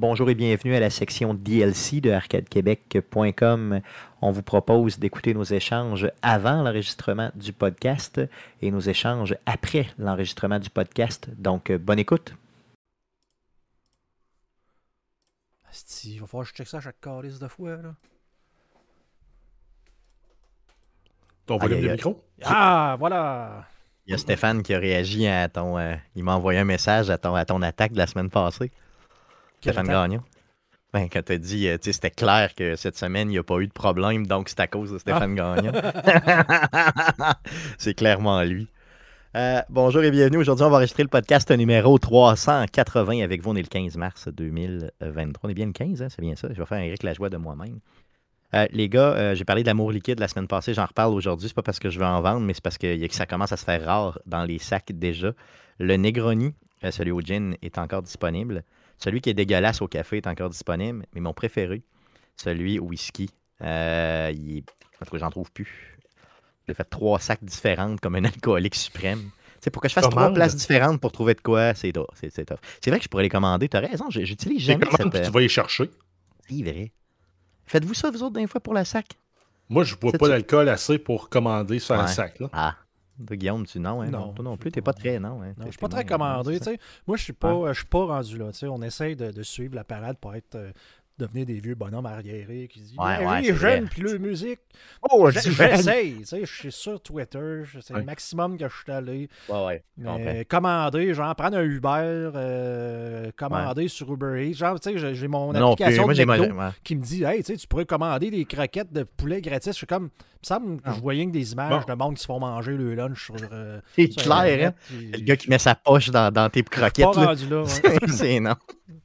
Bonjour et bienvenue à la section DLC de arcadequebec.com. On vous propose d'écouter nos échanges avant l'enregistrement du podcast et nos échanges après l'enregistrement du podcast. Donc, euh, bonne écoute. Asti, il va falloir que je check ça à chaque calice de fois. Là. Ton volume aïe, de micro? Ah, voilà! Il y a Stéphane qui a réagi à ton. euh, il m'a envoyé un message à ton, à ton attaque de la semaine passée. Stéphane? Gagnon. Ben, quand tu as dit, euh, c'était clair que cette semaine, il n'y a pas eu de problème, donc c'est à cause de Stéphane Gagnon. c'est clairement lui. Euh, bonjour et bienvenue. Aujourd'hui, on va enregistrer le podcast numéro 380 avec vous. On est le 15 mars 2023. On est bien le 15, hein? c'est bien ça. Je vais faire un Eric la joie de moi-même. Euh, les gars, euh, j'ai parlé d'amour liquide la semaine passée, j'en reparle aujourd'hui. C'est pas parce que je veux en vendre, mais c'est parce que, ça commence à se faire rare dans les sacs déjà. Le Negroni, euh, celui au gin, est encore disponible. Celui qui est dégueulasse au café est encore disponible, mais mon préféré, celui au whisky, euh, il est... j'en trouve plus. J'ai fait trois sacs différentes comme un alcoolique suprême. Tu sais, pour que je fasse trois places différentes pour trouver de quoi, c'est tough, c'est c'est. C'est vrai que je pourrais les commander, t'as raison, j'utilise C'est jamais cette... que euh, tu vas y chercher? C'est vrai. Faites-vous ça, vous autres, d'un fois, pour la sac? Moi, je bois C'est pas tu- d'alcool assez pour commander sur un sac. Là. Ah. Toi, Guillaume, tu non, hein? Non, Non. toi non plus, t'es pas très, non. Hein? Non, je suis pas très commandé. c'est tu sais. Moi, je suis pas, je suis pas rendu là. tu sais. On essaye de, de suivre la parade pour être euh, devenir des vieux bonhommes arriérés qui disent Ouais, Hey, ouais, lui, c'est il est jeune, vrai. puis la musique. Oh, J'essaye. tu sais, Je suis sur Twitter. C'est Ouais. le maximum que je suis allé. Ouais, ouais. Mais commander, genre prendre un Uber, euh, commander sur Uber Eats. Genre, tu sais, j'ai- mon Non, application moi, de j'ai McDo ma- ouais. qui me dit Hey, tu sais, tu pourrais commander des croquettes de poulet gratis. Je suis comme, il me semble que Ah. je voyais que des images Bon. de monde qui se font manger le lunch sur. euh, C'est clair, hein? Puis- Le gars qui met sa poche dans, dans tes croquettes, ouais. C'est c'est non.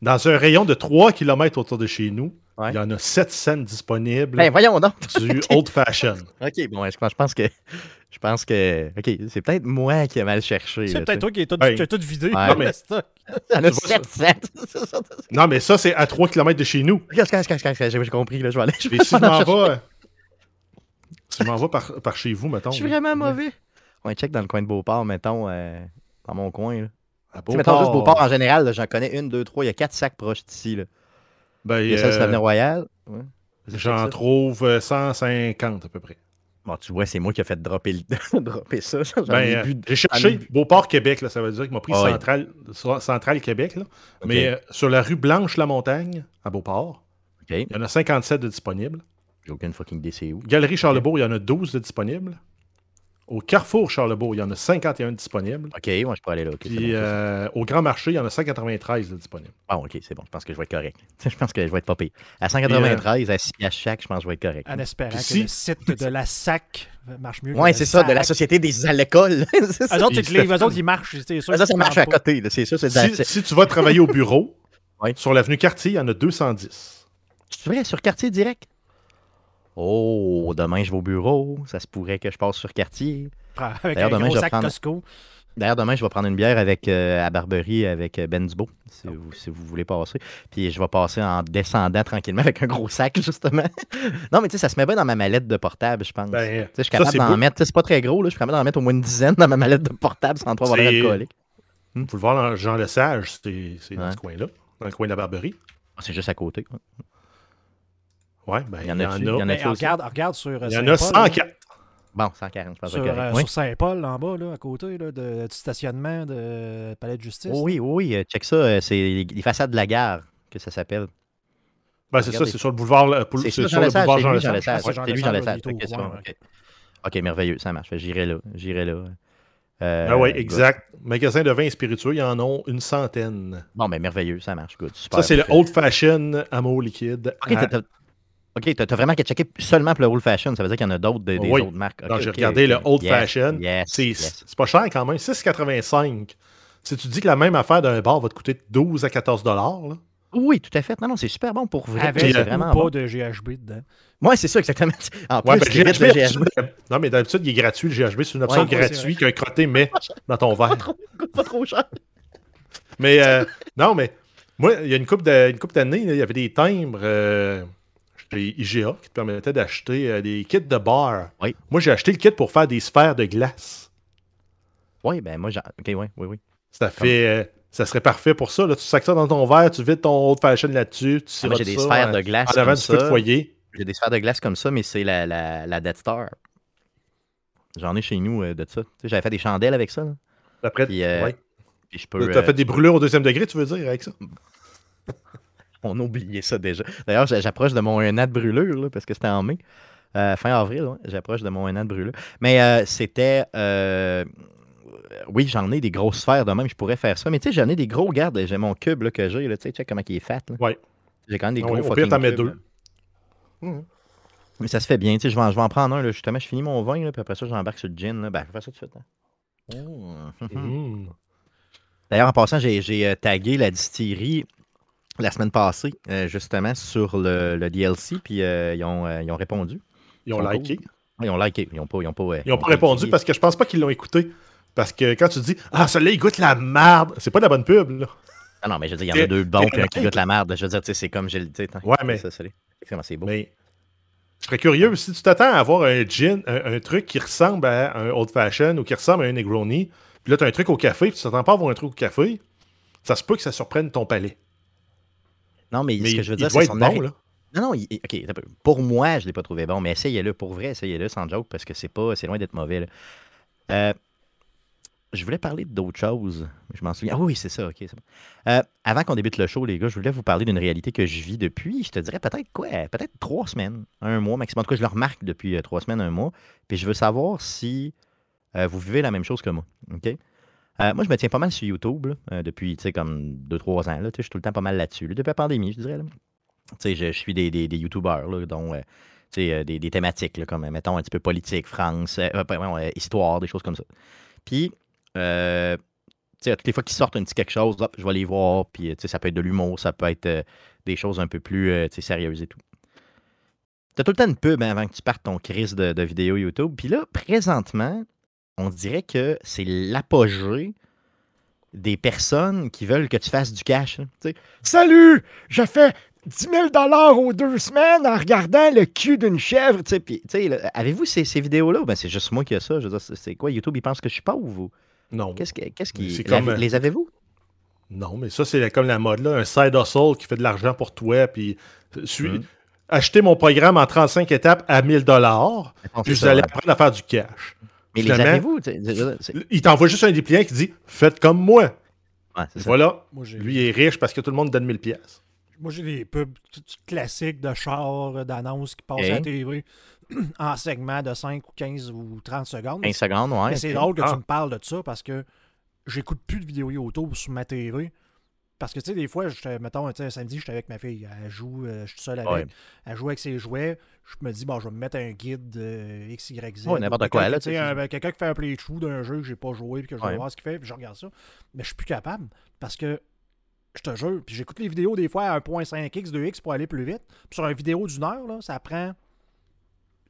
Dans un rayon de 3 km autour de chez nous, Ouais. il y en a 7 cents disponibles Ben, voyons donc. du old fashion. OK, bon, ouais, je pense, je pense que... Je pense que... OK, c'est peut-être moi qui ai mal cherché. C'est peut-être toi qui as tout, vidé. Ouais. dans mais-. Il y en a Tu vois ça? 700. C'est ça, c'est- Non, mais ça, c'est à 3 km de chez nous. Regarde, regarde, regarde, regarde, j'ai compris, là, je vais aller... Je Et si je m'en vais, si je m'en vais par, par chez vous, mettons. Je suis vraiment mauvais. Ouais, check dans le coin de Beauport, mettons, euh, dans mon coin, là. Tu sais, mettons juste Beauport, en général, j'en connais une, deux, trois, il y a quatre sacs proches d'ici, ben, Il y a celle sur euh, l'avenue Royale. Ouais. J'en trouve euh, 150 à peu près. Bon, tu vois, c'est moi qui ai fait dropper, le- dropper ça. Ben, euh, j'ai cherché Beauport, Québec, là, ça veut dire qu'il m'a pris Ah central, central Québec. Là. Mais euh, sur la rue Blanche-la-Montagne, à Beauport, il y en a 57 de disponibles. J'ai aucune fucking idée c'est où. Galerie Charlebourg, il y en a 12 de disponibles. Au Carrefour Charlebourg, il y en a 51 de disponibles. OK, moi, je peux aller là. Puis bon, euh, au Grand Marché, il y en a 193 de disponibles. Ah, OK, c'est bon. Je pense que je vais être correct. je pense que je vais être pas pire. À 193, à 6 piastres chaque, je pense que je vais être correct. En espérant Puis que si- le site de la SAC marche mieux. le c'est ça, de la. Société des à ça. Eux autres, c'est Puis que les autres, ils marchent. c'est sûr Ah, ça, ça marche à côté, c'est Si, tu vas travailler au bureau, Ouais. sur l'avenue Cartier, il y en a 210. C'est vrai, sur quartier direct? Oh, demain, je vais au bureau. Ça se pourrait que je passe sur quartier. Avec D'ailleurs, un demain, gros je vais sac prendre- Costco. D'ailleurs, demain, je vais prendre une bière avec, euh, à Barberie avec euh, Ben Dubo, si, vous, si vous voulez passer. Puis je vais passer en descendant tranquillement avec un gros sac, justement. non, mais tu sais, ça se met bien dans ma mallette de portable, je pense. Ben, Tu sais, je suis capable d'en mettre, tu sais, c'est pas très gros, là, je suis capable d'en mettre au moins une dizaine dans ma mallette de portable sans trop avoir l'air C'est- alcoolique. Faut le voir dans Jean Lesage, c'est dans ce coin-là, dans le coin de la Barberie. Ah, C'est juste à côté. Ouais, ben, Il y en a-tu? Il y en a- Mais fait aussi? regarde, regarde sur euh, Il y en a Saint-Paul, là. 104. Bon, 140, je pense que Sur, c'est euh. Oui. sur Saint-Paul, en bas, là, à côté là, de, du stationnement de Palais de Justice. Oui, oui, oui, euh, check ça, euh, c'est les, les façades de la gare que ça s'appelle. Ben, c'est ça, c'est sur le boulevard, euh, C'est sur Jean le boulevard Jean c'est lui, Jean Ok, merveilleux, ça marche. J'irai là, j'irai là. Euh, Ah oui, good. exact. Magasin de vins et spiritueux, ils en ont une centaine. Bon, ben merveilleux, ça marche, good. Super. Ça, c'est le old fashion amour liquide. Ok, t'as- ok, t'as t'as vraiment qu'à checker seulement pour le old fashion. Ça veut dire qu'il y en a d'autres des, des Oui. autres marques. Ok, Donc, j'ai regardé le old Yes, fashion. Yes, C'est yes. c'est pas cher quand même. 6,85. Si tu dis que la même affaire d'un bar va te coûter 12 à 14 dollars, là, Oui, tout à fait. Non, non, c'est super bon pour vrai. Avec C'est euh, vraiment pas bon. de GHB dedans. Ouais, c'est ça, exactement. En plus, Ouais, ben, t'évites GHB, le GHB. Non, mais d'habitude, il est gratuit, le GHB. C'est une option Ouais, gratuite qu'un crotté met dans ton verre. coûte pas trop cher. Mais euh, non, mais moi, il y a une couple d'années, il y avait des timbres euh, chez IGA qui te permettaient d'acheter euh, des kits de bar. Oui. Moi, j'ai acheté le kit pour faire des sphères de glace. Oui, ben moi, j'ai. Ok, oui, oui, oui. Ça fait, euh, ça serait parfait pour ça. Là. Tu sacs ça dans ton verre, tu vides ton old fashion là-dessus, tu Ah, j'ai des ça sphères en- de glace en avant comme du feu de ça. foyer. J'ai des sphères de glace comme ça, mais c'est la, la, la Death Star. J'en ai chez nous euh, de ça. J'avais fait des chandelles avec ça. là. Après, Puis, ouais. Puis je peux. T'as fait des brûlures au deuxième degré, tu veux dire, avec ça? On a oublié ça déjà. D'ailleurs, j'a- j'approche de mon 1 an de brûlure, là, parce que c'était en mai. Euh, fin avril, ouais, j'approche de mon 1 an de brûlure. Mais euh, c'était. euh, Oui, j'en ai des grosses sphères de même, je pourrais faire ça. Mais tu sais, j'en ai des gros, regarde, j'ai mon cube là, que j'ai, tu sais, check comment il est fat. là. Ouais. J'ai quand même des gros ouais, au fucking pire, t'en mets deux. Mhm. Mais ça se fait bien, tu sais, je vais, en- je vais en prendre un, là, justement, je finis mon vin, là, puis après ça, j'embarque sur le gin. Là. Ben, je vais faire ça tout de suite. hein. Oh. Mhm. D'ailleurs, en passant, j'ai tagué la distillerie la semaine passée, euh, justement, sur le, le DLC, puis euh, ils, ont, euh, ils ont répondu. Ils ont liké. Ils ont liké. Ils n'ont pas, ils ont pas, Ils n'ont pas répondu parce que je pense pas qu'ils l'ont écouté. Parce que quand tu dis Ah, celui-là, il goûte la merde, c'est pas de la bonne pub, là. Ah non, mais je veux dire, il y en a deux bons puis un qui goûte la merde. Je veux dire, c'est comme j'ai le sais, attends, Ouais, mais- c'est beau. Mais je serais curieux si tu t'attends à avoir un gin, un, un truc qui ressemble à un old fashion ou qui ressemble à un Negroni, puis là, tu as un truc au café, puis tu t'attends pas à avoir un truc au café, ça se peut que ça surprenne ton palais. Non, mais, Mais ce que je veux dire, c'est son bon, là. Non, non, il- ok. Pour moi, je ne l'ai pas trouvé bon, mais essayez-le. Pour vrai, essayez-le sans joke parce que c'est pas, c'est loin d'être mauvais. là. Euh, je voulais parler d'autre chose. Je m'en souviens. Ah oui, c'est ça, ok. c'est bon. Euh, avant qu'on débute le show, les gars, je voulais vous parler d'une réalité que je vis depuis, je te dirais peut-être quoi, peut-être trois semaines, un mois maximum. En tout cas, je le remarque depuis euh, trois semaines, un mois. Puis je veux savoir si euh, vous vivez la même chose que moi. OK? Euh, moi, je me tiens pas mal sur YouTube là, euh, depuis, comme deux, trois ans. Je suis tout le temps pas mal là-dessus. là, depuis la pandémie, je dirais. je, je suis des, des, YouTubers, dont euh, euh, des, des thématiques, là, comme, mettons, un petit peu politique, France, euh, histoire, des choses comme ça. Puis, toutes les fois qu'ils sortent un petit quelque chose, hop, je vais les voir. Puis, ça peut être de l'humour, ça peut être des choses un peu plus sérieuses et tout. T'as tout le temps une pub hein, avant que tu partes ton crise de, de vidéo YouTube. Puis là, présentement, on dirait que c'est l'apogée des personnes qui veulent que tu fasses du cash. sais. Salut! Je fais 10 000 aux deux semaines en regardant le cul d'une chèvre. Avez-vous ces, ces vidéos-là? Ben, c'est juste moi qui ai ça. Je veux dire, c'est- quoi? YouTube, il pense que je suis pauvre ou? Non. qu'est-ce que- qu'est-ce qui. Comme, euh, Les avez-vous? Non, mais ça, c'est comme la mode, là. Un side hustle qui fait de l'argent pour toi, puis suis- Mhm. acheter mon programme en 35 étapes à 1000 dollars, puis vous allez apprendre à faire du cash. Mais les avez-vous? Il t'envoie juste un dépliant qui dit Faites comme moi. ouais, c'est ça. Voilà. Moi, j'ai Lui, il est riche parce que tout le monde donne 1000 pièces. Moi, j'ai des pubs classiques de chars, euh, d'annonces qui passent à la TV en segments de 5 ou 15 ou 30 secondes. 15 secondes, ouais. Mais c'est drôle que Ah. tu me parles de ça parce que j'écoute plus de vidéos YouTube sur ma TV. Parce que, tu sais, des fois, j'étais- mettons, un samedi, j'étais avec ma fille. Elle joue, euh, je suis seul avec. Ouais. Elle joue avec ses jouets. Je me dis, bon, je vais me mettre un guide euh, XYZ. Ouais, n'importe quoi, quelqu'un là, qui- tu sais, un- Quelqu'un qui fait un playthrough d'un jeu que j'ai pas joué puis que je vais voir ce qu'il fait, puis je regarde ça. Mais je suis plus capable parce que, je te jure, puis j'écoute les vidéos des fois à 1.5x, 2x pour aller plus vite. Puis sur une vidéo d'une heure, là, ça prend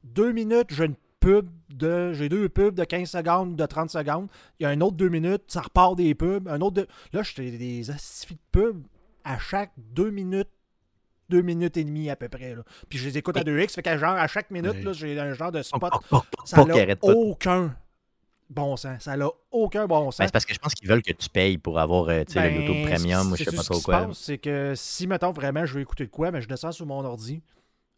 deux minutes, j'ai une pub de. J'ai deux pubs de 15 secondes, de 30 secondes. Il y a un autre deux minutes, ça repart des pubs. Un autre de. Là, j'ai des astifies de pubs à chaque deux minutes, deux minutes et demie à peu près. Là. Puis je les écoute à 2x, fait qu'à genre à chaque minute, là, j'ai un genre de spot. Ça n'a aucun bon sens. Ça n'a aucun bon sens. Ben, c'est parce que je pense qu'ils veulent que tu payes pour avoir euh, sais, le Ben, YouTube Premium ou je sais pas ce trop quoi. C'est que si, mettons, vraiment, je veux écouter de quoi, mais je descends sur mon ordi,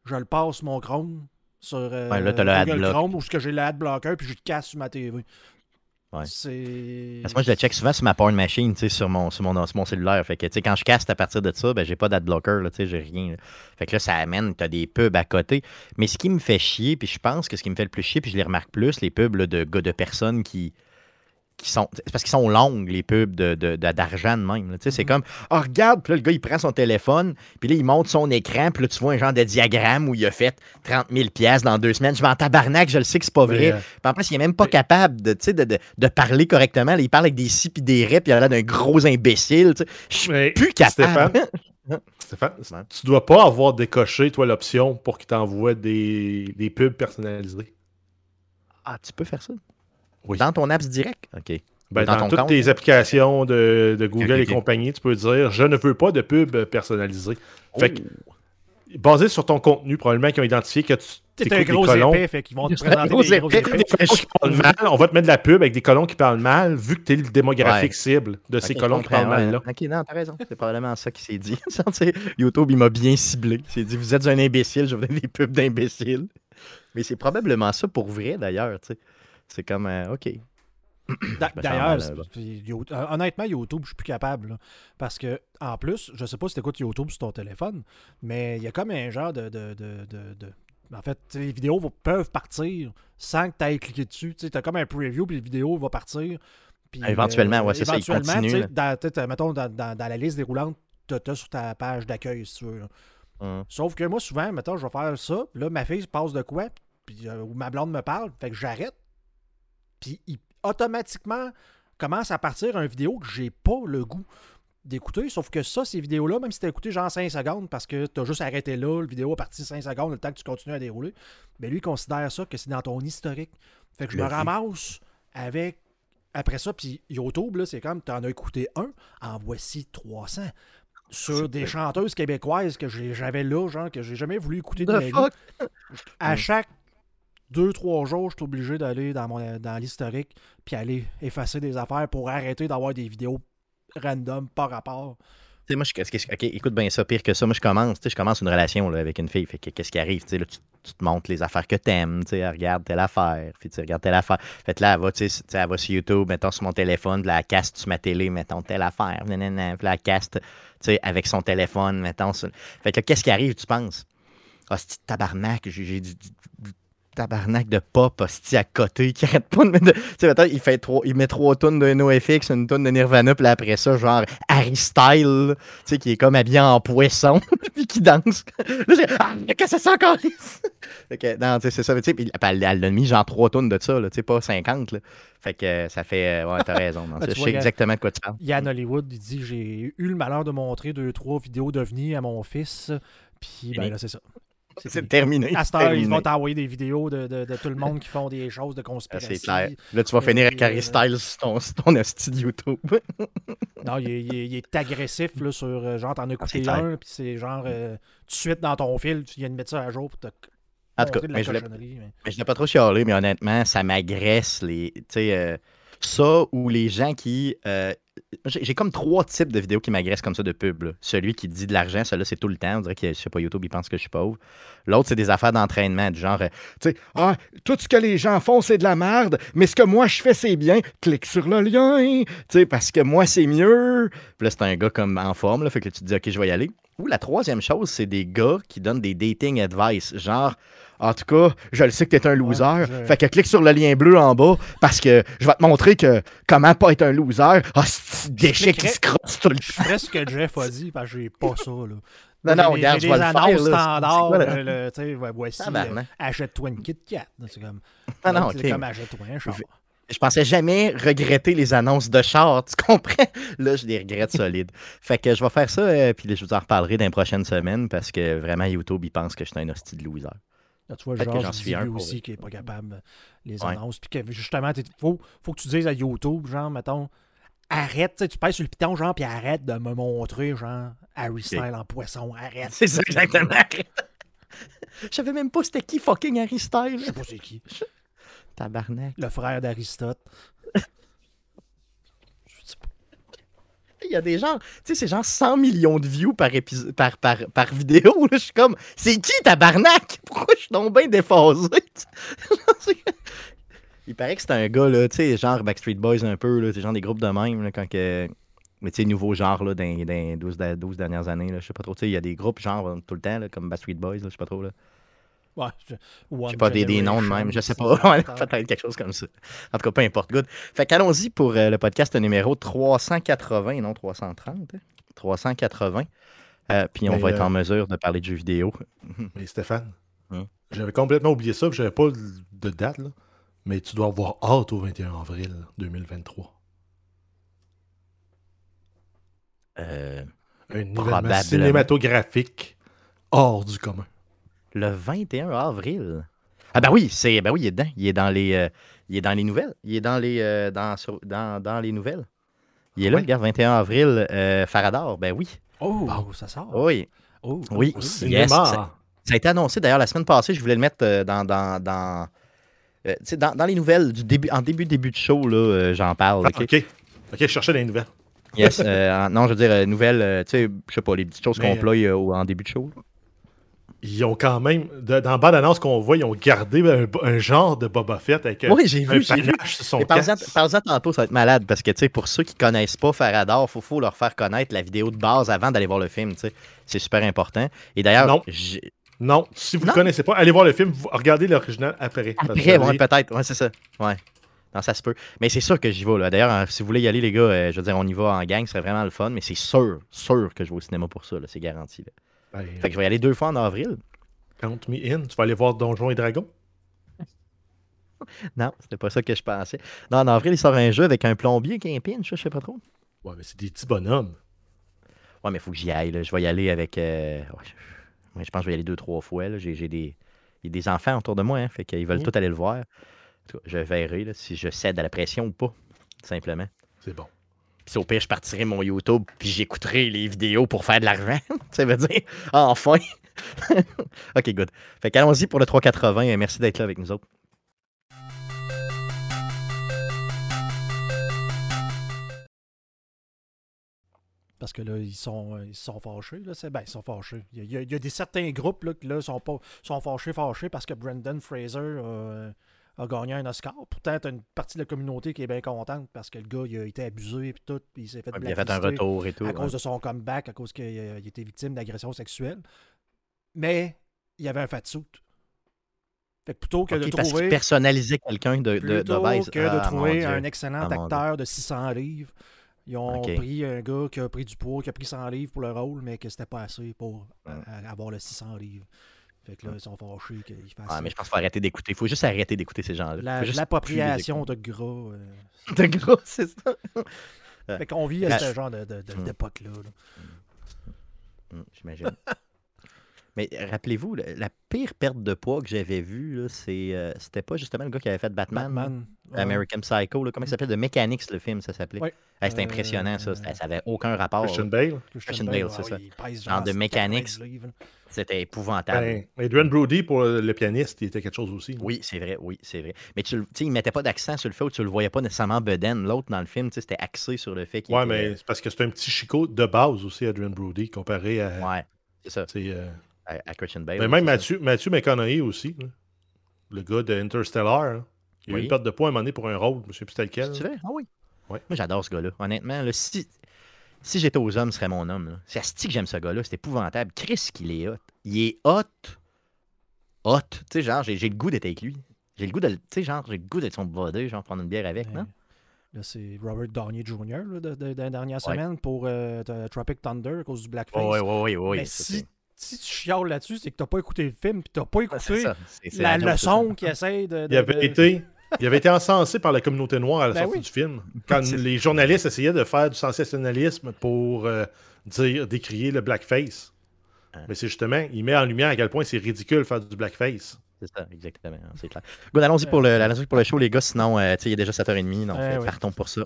je le passe mon Chrome, sur euh, Ouais, là, le Google adblock. Chrome, ou que j'ai le adblocker, puis je le casse sur ma TV. Ouais. C'est... Parce que moi, je le check souvent sur ma porn machine, tu sais, sur mon, sur, mon, sur mon cellulaire. Fait que, quand je caste à partir de ça, ben, j'ai pas d'adblocker, là, j'ai rien. là. Fait que là, ça amène, t'as des pubs à côté. Mais ce qui me fait chier, puis je pense que ce qui me fait le plus chier, puis je les remarque plus, les pubs là, de gars, de personnes qui qui sont. C'est parce qu'ils sont longues, les pubs de, de- de- d'argent de même. là. Tu sais, C'est Mhm. comme, oh, regarde, puis là, le gars, il prend son téléphone, puis là, il monte son écran, puis là, tu vois un genre de diagramme où il a fait 30 000 pièces dans deux semaines. Je vais en tabarnak, je le sais que c'est pas vrai. Euh, Puis en plus, il est même pas capable de, tu sais, de, de, de parler correctement. Là, il parle avec des si puis des ré, puis il a l'air d'un gros imbécile. tu sais. Je suis plus capable. Stéphane, Ouais. tu dois pas avoir décoché, toi, l'option pour qu'il t'envoie des, des pubs personnalisées. ah, tu peux faire ça? Oui. Dans ton apps direct? OK. Ben, Dans dans, ton toutes compte, tes applications de, de Google et compagnie, tu peux dire Je ne veux pas de pub personnalisée. Fait que Oh. basé sur ton contenu, probablement qu'ils ont identifié que tu T'es un gros colons. épais, fait qu'ils vont te C'est un présenter gros des gros épais. épais. Des colons qui parlent mal, on va te mettre de la pub avec des colons qui parlent mal, vu que tu es le démographique Ouais. cible de ces colons qui parlent mal là. Ok, non, t'as raison. C'est probablement ça qui s'est dit. YouTube, il m'a bien ciblé. Il s'est dit, vous êtes un imbécile, je vous donne des pubs d'imbéciles. Mais c'est probablement ça pour vrai, d'ailleurs. tu sais. C'est comme, euh, OK. Sens D'ailleurs, euh, honnêtement, YouTube, je suis plus capable. là. parce que, en plus, je sais pas si tu écoutes YouTube sur ton téléphone, mais il y a comme un genre de. de, de, de- de- En fait, les vidéos peuvent partir sans que tu ailles cliquer dessus. Tu as comme un preview, puis la vidéo va partir. puis, Éventuellement, ouais, c'est ça, il éventuellement, continue, tu sais, là. Dans, mettons, dans, dans- dans la liste déroulante, tu as sur ta page d'accueil, si tu veux. Hum. Sauf que moi, souvent, mettons, je vais faire ça, là, ma fille se passe de quoi, puis euh, ou ma blonde me parle, fait que j'arrête, puis il automatiquement commence à partir une vidéo que j'ai pas le goût d'écouter, sauf que ça, ces vidéos-là, même si t'as écouté genre 5 secondes, parce que t'as juste arrêté là, la vidéo est partie 5 secondes, le temps que tu continues à dérouler, ben lui, il considère ça que c'est dans ton historique. Fait que je Le me ramasse avec... Après ça, puis YouTube, là, c'est comme, t'en as écouté un, en voici 300 sur des chanteuses québécoises que j'avais là, genre, que j'ai jamais voulu écouter de The ma vie. À Mm. Chaque 2-3 jours, je suis obligé d'aller dans, mon, dans l'historique puis aller effacer des affaires pour arrêter d'avoir des vidéos random par rapport. Tu sais, moi, je, OK, écoute bien ça, pire que ça. Moi, je commence, tu sais, je commence une relation avec une fille. Fait que qu'est-ce qui arrive? Là, tu, te montres les affaires que t'aimes, tu regarde telle affaire, puis tu regardes telle affaire. Fait là, elle va, tu sais, tu sais, elle va sur YouTube, mettons sur mon téléphone, puis là, elle caste sur ma télé, mettons telle affaire, nanana, puis là, elle sais, avec son téléphone, mettons. sur- Fait que qu'est-ce qui arrive, tu penses? Ah, c'est tabarnak, j'ai tabarnak de pop, hostie, à côté, qui arrête pas de mettre. Tu sais, mettons, il, fait trois, il met trois tonnes de NoFX, une tonne de Nirvana, puis après ça, genre Harry Style, tu sais, qui est comme habillé en poisson, puis qui danse. Là, j'ai Ah, mais qu'est-ce que c'est encore? fait que, non, tu sais, c'est ça. mais Tu sais, puis elle, elle a mis genre trois tonnes de ça, là, tu sais, pas 50. Là. Fait que euh, ça fait. euh, Ouais, t'as raison. non, Ah, je sais exactement de quoi tu parles. Yann Hollywood, il dit J'ai eu le malheur de montrer deux, trois vidéos d'OVNI à mon fils. Puis, ben là, c'est ça. C'est terminé. À cette heure, ils vont t'envoyer des vidéos de, de- de tout le monde qui font des choses de Ah, conspiration. c'est clair. Là, tu vas Euh, finir avec euh, Harry Styles sur ton, ton de YouTube. Non, il est, il est- il est agressif là, sur euh, genre t'en as écouté c'est clair. un, puis c'est genre euh, tout de suite dans ton fil, tu viens de mettre ça à jour pour te En tout cas, montrer de la mais je voulais- cochonnerie. mais- Mais je l'ai pas trop chialé, mais honnêtement, ça m'agresse. les Tu sais, euh, ça ou les gens qui. euh, J'ai comme trois types de vidéos qui m'agressent comme ça de pub. Celui qui dit de l'argent, celui-là, c'est tout le temps. On dirait que, je sais pas, YouTube, pense que je suis pauvre. L'autre, c'est des affaires d'entraînement, du genre, euh, tu sais, ah, tout ce que les gens font, c'est de la merde, mais ce que moi je fais, c'est bien. Clique sur le lien, tu sais, parce que moi, c'est mieux. Puis là, c'est un gars comme en forme, là, fait que tu te dis, OK, je vais y aller. Ou la troisième chose, c'est des gars qui donnent des dating advice, genre, en tout cas, je le sais que t'es un loser, je- fait que clique sur le lien bleu en bas parce que je vais te montrer que comment pas être un loser. Ah, c'est déchet qui se crosse tout le Je temps. ferais ce que Jeff a dit, parce que j'ai pas ça. Là. Non, non, regarde, je vais le faire. annonces là. Euh, le- tu sais, ouais, voici, euh, achète-toi une Kit Kat. C'est comme, non, comme achète-toi un char. Je pensais jamais regretter les annonces de char, tu comprends? Là, je les regrette solides. Fait que je vais faire ça, euh, puis je vous en reparlerai dans les prochaines semaines parce que vraiment, YouTube, il pense que je suis un hostie de loser. Là, tu vois, genre, j'en suis un lui aussi qui est pas capable les annonces. Puis que justement, il faut, faut que tu dises à YouTube, genre, mettons, arrête, tu pèses sur le piton, genre, puis arrête de me montrer, genre, Harry Style en poisson, arrête. C'est ça, exactement. Je savais même pas c'était qui fucking Harry Styles. Je sais pas c'est qui. Tabarnak. Le frère d'Aristote. Il y a des gens, tu sais, c'est genre 100 millions de views par, épis- par, par, par vidéo. là. Je suis comme, c'est qui tabarnak? Pourquoi je suis donc bien déphasé? Il paraît que c'est un gars, là, tu sais, genre Backstreet Boys un peu, là, c'est genre des groupes de même, là, quand que. Mais tu sais, nouveau genre, là, dans, les 12, da- 12 dernières années, là, je sais pas trop, tu sais, il y a des groupes, genre, tout le temps, là, comme Backstreet Boys, là, je sais pas trop, là. Ouais, je sais pas, des, des noms de même, je sais pas. Peut-être quelque chose comme ça. En tout cas, peu importe. Good. Fait qu'allons-y pour euh, le podcast numéro 380, non 330. hein? 380. Euh, puis on Mais, va être euh, en mesure de parler de jeux vidéo. Mais Stéphane, Hum. j'avais complètement oublié ça, puis j'avais pas de date, là. Mais tu dois avoir hâte au 21 avril 2023. Euh, Un événement cinématographique hors du commun. Le 21 avril. Ah ben oui, c'est ben oui, il est dedans. Il est dans les euh, il est dans les nouvelles. Il est dans les euh, dans, sur- dans, dans les nouvelles. Il est là, regarde, 21 avril, euh, Farador, ben oui. Oh, Bon. ça sort. Oui. Oh, Oui, oh, yes, ça- Ça a été annoncé d'ailleurs la semaine passée. Je voulais le mettre euh, dans, dans, dans, euh, tu sais, dans, dans les nouvelles du début, en début début de show là, euh, j'en parle. Ah, ok? OK. OK, je cherchais les nouvelles. Yes, euh, en- non, je veux dire euh, nouvelles, euh, tu sais, je sais pas les petites choses qu'on ploie euh, en début de show. là. Ils ont quand même, de- dans la bande-annonce qu'on voit, ils ont gardé un, un genre de Boba Fett avec un, Oui, j'ai vu, j'ai vu. son casque. parle-en tantôt, ça va être malade parce que tu sais, pour ceux qui connaissent pas Faradar, il faut, faut leur faire connaître la vidéo de base avant d'aller voir le film. tu sais. C'est super important. Et d'ailleurs, Non. si vous ne connaissez pas, allez voir le film, vous- regardez l'original après. Après, ouais, peut-être. Ouais, c'est ça. Ouais. Non, ça se peut. Mais c'est sûr que j'y vais. D'ailleurs, hein, si vous voulez y aller, les gars, euh, je veux dire, on y va en gang, ce serait vraiment le fun. Mais c'est sûr, sûr que je vais au cinéma pour ça. C'est garanti. là. Ben, Fait que je vais y aller deux fois en avril. count me in. Tu vas aller voir Donjons et Dragons? Non, c'était pas ça que je pensais. Non, en avril, il sort un jeu avec un plombier qui est un pinch, je sais pas trop. Ouais, mais c'est des petits bonhommes. Ouais, mais il faut que j'y aille. là. Je vais y aller avec. euh, ouais, je... pense que je vais y aller deux, trois fois. là. J'ai j'ai des... Il y a des enfants autour de moi, hein, fait qu'ils veulent Mhm. tous aller le voir. Je verrai là, si je cède à la pression ou pas, simplement. C'est bon. Puis au pire, je partirai mon YouTube, puis j'écouterai les vidéos pour faire de l'argent. Ça veut dire, enfin. ok, good. Fait qu'allons-y pour le 380. Merci d'être là avec nous autres. Parce que là, ils sont, euh, ils sont fâchés. Là. Ben, ils sont fâchés. Il y a, des certains groupes là, qui là, sont, pas, sont fâchés, fâchés parce que Brendan Fraser a, a gagné un Oscar. Pourtant, t'as une partie de la communauté qui est bien contente parce que le gars, il a été abusé et tout, puis il s'est fait Ouais, il a fait un retour et tout. à ouais. cause de son comeback, à cause qu'il était victime d'agression sexuelle. Mais il y avait un fat suit. Fait que plutôt que Ok, de parce trouver, personnalisait quelqu'un de, de, plutôt d'obèse. que de Ah, trouver un excellent Ah, acteur de 600 livres, ils ont pris un gars qui a pris du poids, qui a pris 100 livres pour le rôle, mais que c'était pas assez pour euh, avoir le 600 livres. Fait que là, ils sont fâchés qu'ils fassent Ah, ça. mais je pense qu'il faut arrêter d'écouter. Il faut juste arrêter d'écouter ces gens-là. La- L'appropriation de gras. euh. De gros, c'est ça. Fait qu'on vit à ce genre de, de- de- Hmm. d'époque-là. là. Hum, J'imagine. Mais rappelez-vous, la, pire perte de poids que j'avais vue, euh, c'était pas justement le gars qui avait fait Batman, Batman. ouais. American Psycho. là. comment il s'appelait? The Mechanics, le film, ça s'appelait. Ouais. Ah, c'était Euh, impressionnant, ça. C'était- Ça avait aucun rapport. Christian. Bale. Christian Bale, c'est ouais, ça. Genre de 90 Mechanics. livres. C'était épouvantable. Ben, Adrian Brody, pour le pianiste, il était quelque chose aussi. Oui, c'est vrai, oui, c'est vrai. Mais tu, le- il mettait pas d'accent sur le fait où tu le voyais pas nécessairement bedaine. L'autre dans le film, c'était axé sur le fait qu'il était- mais c'est parce que c'est un petit chicot de base aussi, Adrian Brody, comparé à. Ouais, c'est ça. euh, À, à Christian Bale. Mais même. Mathieu, Mathieu McConaughey aussi, le gars de Interstellar. hein. Il a eu Oui. une perte de poids à un moment donné pour un rôle, je ne sais plus c'était lequel. C'est vrai? Ah oui. Ouais. Moi, j'adore ce gars-là. Honnêtement, là, si, si j'étais aux hommes, ce serait mon homme. C'est asti que j'aime ce gars-là. C'est épouvantable. Chris, qu'il est hot. Il est hot. Hot. Tu sais, genre, j'ai le goût d'être avec lui. J'ai le goût de. le- Tu sais, genre, j'ai le goût d'être son body, genre, prendre une bière avec, Ouais. non? Là, c'est Robert Downey Jr. là, de, de- de la dernière semaine pour euh, de- Tropic Thunder à cause du blackface. Oui, oui, oui, oui. Mais si, si tu chiales là-dessus, c'est que t'as pas écouté le film puis t'as pas écouté ça. La leçon qui essaie de. de- Il avait, de- été, il avait été encensé par la communauté noire à la Ben sortie oui. du film. Quand les journalistes essayaient de faire du sensationnalisme pour euh, dire, décrier le blackface. Hein. Mais c'est justement, il met en lumière à quel point c'est ridicule de faire du blackface. C'est ça, exactement. hein, C'est clair. Good, allons-y pour, le, allons-y pour le show, les gars. Sinon, euh, il est déjà 7h30. Donc, Ouais, euh, partons pour ça.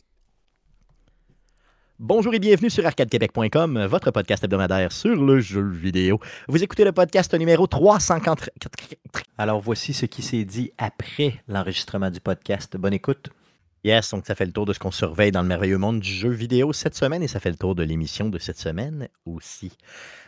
Bonjour et bienvenue sur arcadequebec.com, votre podcast hebdomadaire sur le jeu vidéo. Vous écoutez le podcast numéro 350. Alors voici ce qui s'est dit après l'enregistrement du podcast. Bonne écoute. Yes, donc ça fait le tour de ce qu'on surveille dans le merveilleux monde du jeu vidéo cette semaine et ça fait le tour de l'émission de cette semaine aussi.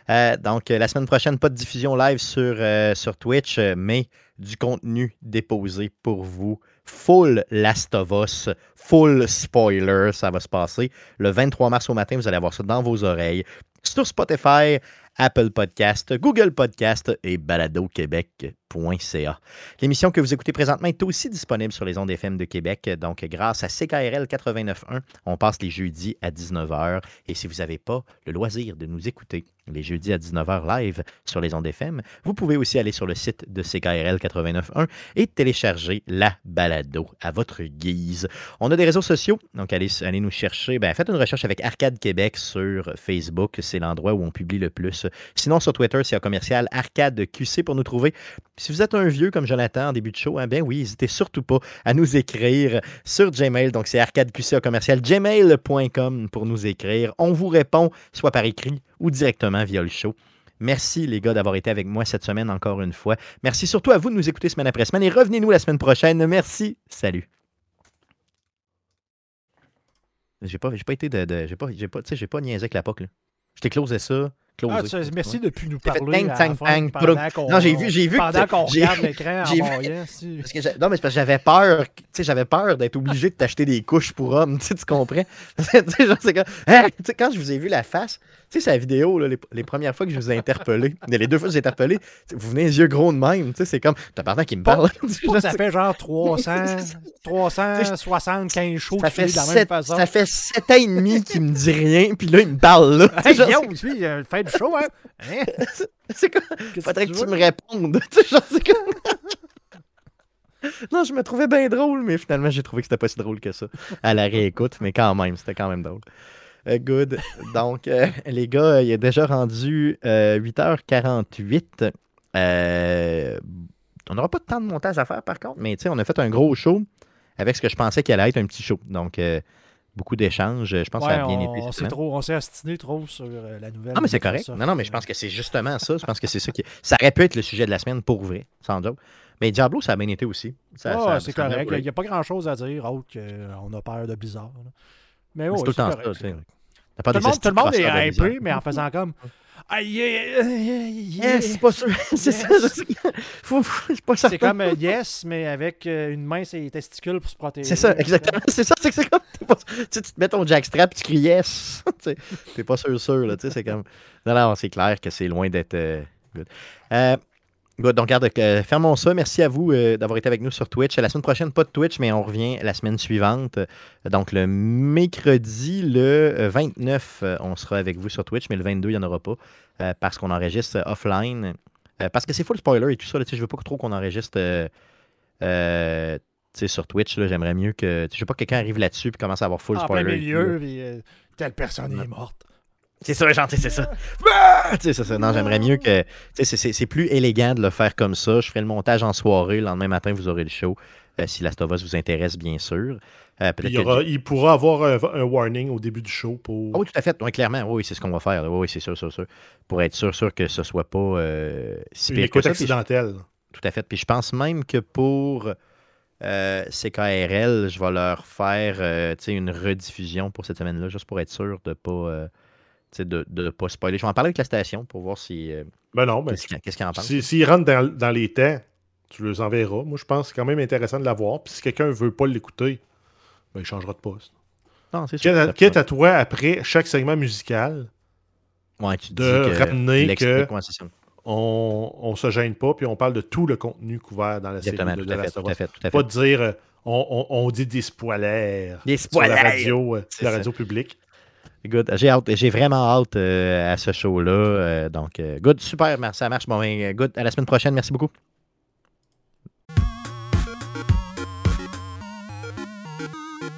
Euh, donc, euh, la semaine prochaine, pas de diffusion live sur, euh, sur Twitch, mais du contenu déposé pour vous. Full Last of Us, full spoiler, ça va se passer. Le 23 mars au matin, vous allez avoir ça dans vos oreilles sur Spotify, Apple Podcast, Google Podcast et baladoquebec.ca. L'émission que vous écoutez présentement est aussi disponible sur les ondes FM de Québec. Donc, grâce à CKRL 89.1, on passe les jeudis à 19h. Et si vous n'avez pas le loisir de nous écouter les jeudis à 19h live sur les ondes FM, vous pouvez aussi aller sur le site de CKRL 89.1 et télécharger la balado à votre guise. On a des réseaux sociaux, donc allez, allez nous chercher. Ben, faites une recherche avec Arcade Québec sur Facebook, c'est l'endroit où on publie le plus. Sinon, sur Twitter, c'est un commercial Arcade QC pour nous trouver. Si vous êtes un vieux comme Jonathan en début de show, hein, ben oui, n'hésitez surtout pas à nous écrire sur Gmail. Donc, c'est arcadeqc commercial gmail.com pour nous écrire. On vous répond soit par écrit ou directement via le show. Merci les gars d'avoir été avec moi cette semaine encore une fois. Merci surtout à vous de nous écouter semaine après semaine et revenez-nous la semaine prochaine. Merci. Salut. J'ai pas, j'ai pas été de. de- j'ai pas, j'ai pas, tu sais, j'ai pas niaisé avec la POC. Là. Je t'ai closé ça. Ah, merci de plus nous parler. Non, j'ai vu- j'ai vu Pendant qu'on regarde l'écran en voyant. si- Parce que non, mais c'est parce que j'avais peur, tu sais, j'avais peur d'être obligé de t'acheter des couches pour hommes, tu sais, tu comprends? tu sais, genre, c'est comme, Hein? Tu sais, quand je vous ai vu la face, sais, c'est la vidéo, là, les, les premières fois que je vous ai interpellé, les deux fois que j'ai interpellé, vous venez les yeux gros de même, tu sais, c'est comme, t'as pardon qui me parle. Pas ça fait genre 300, 375 shows ça fait, de la même sept, façon. ça fait sept ans et demi qu'il me dit rien, puis là, il me parle, là. Hey, genre, Guillaume, lui, il fait du show, hein? Hein? c'est- Qu'est-ce faudrait que tu me répondes, tu sais, genre, c'est comme... Non, je me trouvais bien drôle, mais finalement, j'ai trouvé que c'était pas si drôle que ça à la réécoute, mais quand même, c'était quand même drôle. Euh, good. Donc, euh, les gars, il est déjà rendu euh, 8h48. Euh, on n'aura pas de temps de montage à faire, par contre, mais tu sais, on a fait un gros show avec ce que je pensais qu'il allait être un petit show. Donc, beaucoup d'échanges. Je pense que ça a bien on, été. on trop, on s'est astiné trop sur la nouvelle. Ah, mais c'est correct. Non, non, mais je pense que c'est justement ça. Je pense que c'est ça qui. Ça aurait pu être le sujet de la semaine pour vrai, sans doute. Mais Diablo, ça a bien été aussi. Ah, ça- c'est correct. Il n'y a pas grand-chose à dire autre qu'on a peur de Blizzard. là. Mais ouais, c'est tout le temps correct, ça, Tout le monde, tout le monde estis est hypé, mais en faisant comme. Ah, yeah, yeah, yeah. Yes, c'est pas sûr. C'est ça. Yes. Faut, faut- C'est comme euh, yes, mais avec euh, une main sur les testicules pour se protéger. C'est ça, exactement. C'est ça, c'est comme. pas- tu sais, tu te mets ton jackstrap et tu cries yes. T'es pas sûr, sûr, là. C'est comme. Non, non, c'est clair que c'est loin d'être. euh, good. Good. Donc, regarde, euh, fermons ça. Merci à vous euh, d'avoir été avec nous sur Twitch. La semaine prochaine, pas de Twitch, mais on revient la semaine suivante. Euh, Donc, le mercredi, le euh, 29, euh, on sera avec vous sur Twitch, mais le 22, il n'y en aura pas euh, parce qu'on enregistre offline. Parce que c'est full spoiler et tout ça. Là, je veux pas trop qu'on enregistre. sur Twitch, j'aimerais mieux que. Je veux pas que quelqu'un arrive là-dessus et commence à avoir full En plein spoiler. là. milieu, puis telle personne est morte. C'est ça, gentil, c'est ça. Ah! C'est ça. Non, j'aimerais mieux que. c'est- c'est c'est plus élégant de le faire comme ça. Je ferai le montage en soirée. Le lendemain matin, vous aurez le show. euh, si Last of Us vous intéresse, bien sûr. Euh, il, y que- aura- il pourra avoir un, un warning au début du show pour. Ah oui, tout à fait. Oui, clairement. Oui, c'est ce qu'on va faire. là. Oui, c'est sûr, sûr, sûr. Pour être sûr, sûr que ce soit pas euh, si une pire que ça. Je- accidentelle. Tout à fait. Puis je pense même que pour euh, CKRL, je vais leur faire euh, tu sais, une rediffusion pour cette semaine-là, juste pour être sûr de pas, euh, de ne pas spoiler. Je vais en parler avec la station pour voir si, euh, Ben non, ben, qu'est-ce qu'ils en pensent. si- s'ils rentrent dans, dans les temps, tu les enverras. Moi, je pense que c'est quand même intéressant de l'avoir. Puis si quelqu'un veut pas l'écouter, ben, il changera de poste. Non, c'est sûr. Quitte à, toi, après chaque segment musical, Ouais, tu de que ramener que- on, on se gêne pas, puis on parle de tout le contenu couvert dans la série Exactement, de, tout de à fait, tout à fait, tout à Pas fait. de dire euh, on, on- on dit des spoilers Des sur la spoilers! radio, euh, la radio publique. Good. J'ai hâte, j'ai vraiment hâte euh, à ce show-là. euh, donc, euh, good, super, ça marche. Bon, ben, good. À la semaine prochaine. Merci beaucoup.